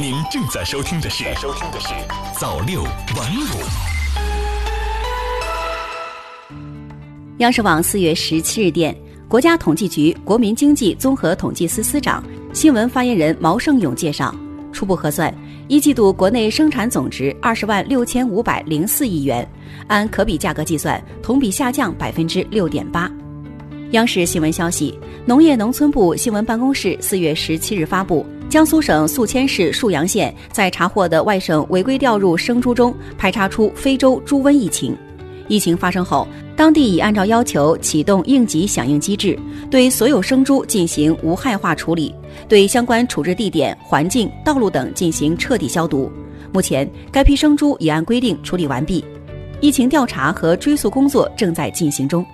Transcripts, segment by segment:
您正在收听的是收听的是早六晚五。央视网四月十七日电，国家统计局国民经济综合统计司司长、新闻发言人毛盛勇介绍，初步核算，一季度国内生产总值二十万六千五百零四亿元，按可比价格计算，同比下降百分之六点八。央视新闻消息，农业农村部新闻办公室四月十七日发布。江苏省宿迁市沭阳县在查获的外省违规调入生猪中排查出非洲猪瘟疫情。疫情发生后，当地已按照要求启动应急响应机制，对所有生猪进行无害化处理，对相关处置地点、环境、道路等进行彻底消毒。目前，该批生猪已按规定处理完毕，疫情调查和追溯工作正在进行中。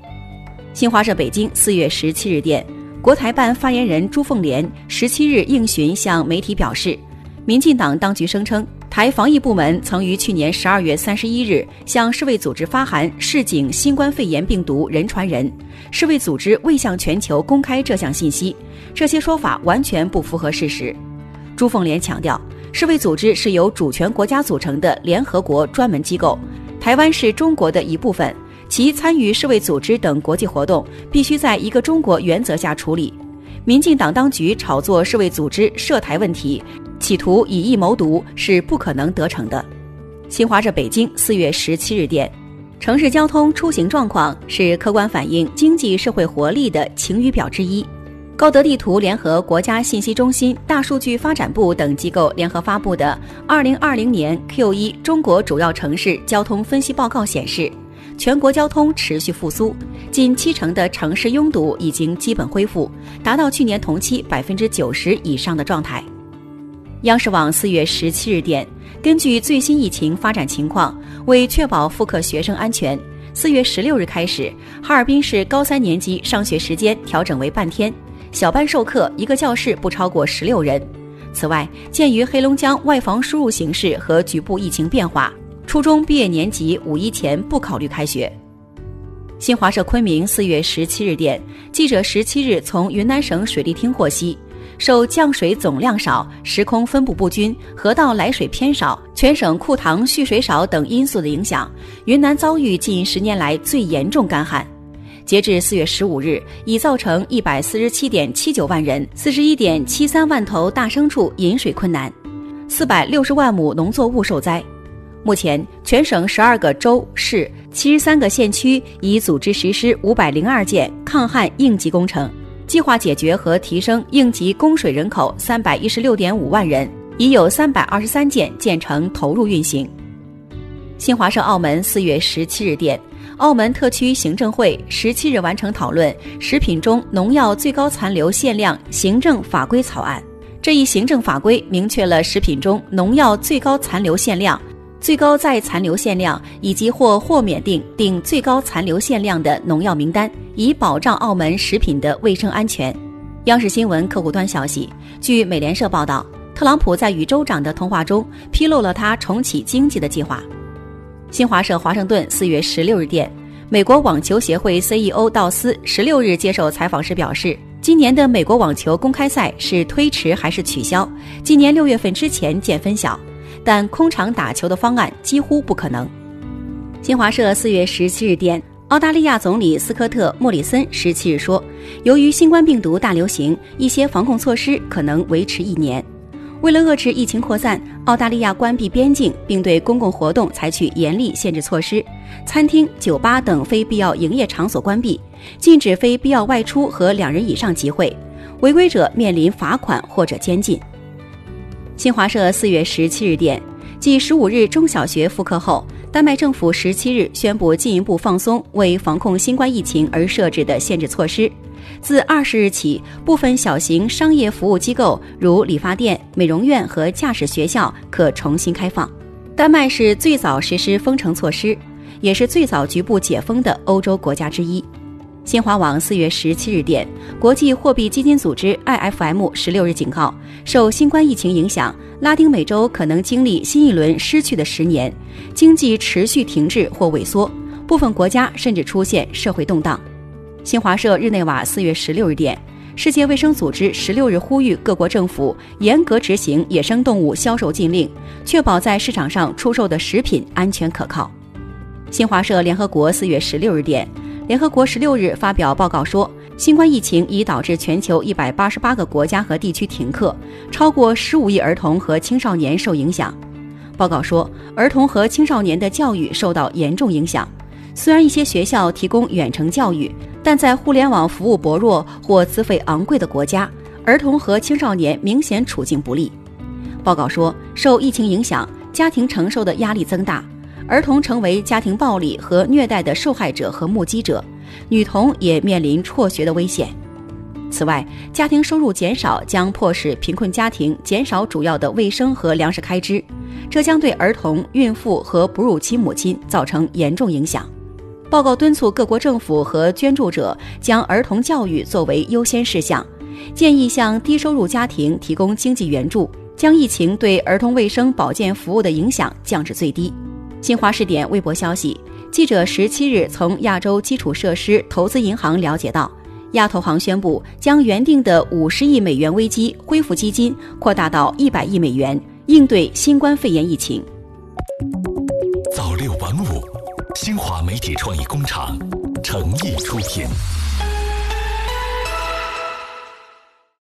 新华社北京四月十七日电。国台办发言人朱凤莲十七日应询向媒体表示，民进党当局声称，台防疫部门曾于去年十二月三十一日向世卫组织发函示警新冠肺炎病毒人传人，世卫组织未向全球公开这项信息，这些说法完全不符合事实。朱凤莲强调，世卫组织是由主权国家组成的联合国专门机构，台湾是中国的一部分。其参与世卫组织等国际活动，必须在一个中国原则下处理。民进党当局炒作世卫组织涉台问题，企图以疫谋独，是不可能得逞的。新华社北京四月十七日电，城市交通出行状况是客观反映经济社会活力的晴雨表之一。高德地图联合国家信息中心、大数据发展部等机构联合发布的《二零二零年 Q 一中国主要城市交通分析报告》显示。全国交通持续复苏，近七成的城市拥堵已经基本恢复，达到去年同期百分之九十以上的状态。央视网四月十七日电，根据最新疫情发展情况，为确保复课学生安全，四月十六日开始，哈尔滨市高三年级上学时间调整为半天，小班授课，一个教室不超过十六人。此外，鉴于黑龙江外防输入形势和局部疫情变化。初中毕业年级五一前不考虑开学。新华社昆明四月十七日电，记者十七日从云南省水利厅获悉，受降水总量少、时空分布不均、河道来水偏少、全省库塘蓄水少等因素的影响，云南遭遇近十年来最严重干旱。截至四月十五日，已造成一百四十七点七九万人、四十一点七三万头大牲畜饮水困难，四百六十万亩农作物受灾。目前，全省十二个州市、七十三个县区已组织实施五百零二件抗旱应急工程，计划解决和提升应急供水人口三百一十六点五万人，已有三百二十三件建成投入运行。新华社澳门四月十七日电，澳门特区行政会十七日完成讨论食品中农药最高残留限量行政法规草案。这一行政法规明确了食品中农药最高残留限量。最高再残留限量以及或豁免定定最高残留限量的农药名单，以保障澳门食品的卫生安全。央视新闻客户端消息，据美联社报道，特朗普在与州长的通话中披露了他重启经济的计划。新华社华盛顿四月十六日电，美国网球协会 CEO 道斯十六日接受采访时表示，今年的美国网球公开赛是推迟还是取消？今年六月份之前见分晓。但空场打球的方案几乎不可能。新华社四月十七日电，澳大利亚总理斯科特·莫里森十七日说，由于新冠病毒大流行，一些防控措施可能维持一年。为了遏制疫情扩散，澳大利亚关闭边境，并对公共活动采取严厉限制措施，餐厅、酒吧等非必要营业场所关闭，禁止非必要外出和两人以上集会，违规者面临罚款或者监禁。新华社四月十七日电，继十五日中小学复课后，丹麦政府十七日宣布进一步放松为防控新冠疫情而设置的限制措施。自二十日起，部分小型商业服务机构，如理发店、美容院和驾驶学校，可重新开放。丹麦是最早实施封城措施，也是最早局部解封的欧洲国家之一。新华网四月十七日电，国际货币基金组织 IFM 十六日警告，受新冠疫情影响，拉丁美洲可能经历新一轮失去的十年，经济持续停滞或萎缩，部分国家甚至出现社会动荡。新华社日内瓦四月十六日电，世界卫生组织十六日呼吁各国政府严格执行野生动物销售禁令，确保在市场上出售的食品安全可靠。新华社联合国四月十六日电，联合国十六日发表报告说，新冠疫情已导致全球一百八十八个国家和地区停课，超过十五亿儿童和青少年受影响。报告说，儿童和青少年的教育受到严重影响。虽然一些学校提供远程教育，但在互联网服务薄弱或资费昂贵的国家，儿童和青少年明显处境不利。报告说，受疫情影响，家庭承受的压力增大，儿童成为家庭暴力和虐待的受害者和目击者，女童也面临辍学的危险。此外，家庭收入减少将迫使贫困家庭减少主要的卫生和粮食开支，这将对儿童、孕妇和哺乳期母亲造成严重影响。报告敦促各国政府和捐助者将儿童教育作为优先事项，建议向低收入家庭提供经济援助，将疫情对儿童卫生保健服务的影响降至最低。新华视点微博消息，记者十七日从亚洲基础设施投资银行了解到，亚投行宣布将原定的五十亿美元危机恢复基金扩大到一百亿美元，应对新冠肺炎疫情。早六晚五。新华媒体创意工厂诚意出品。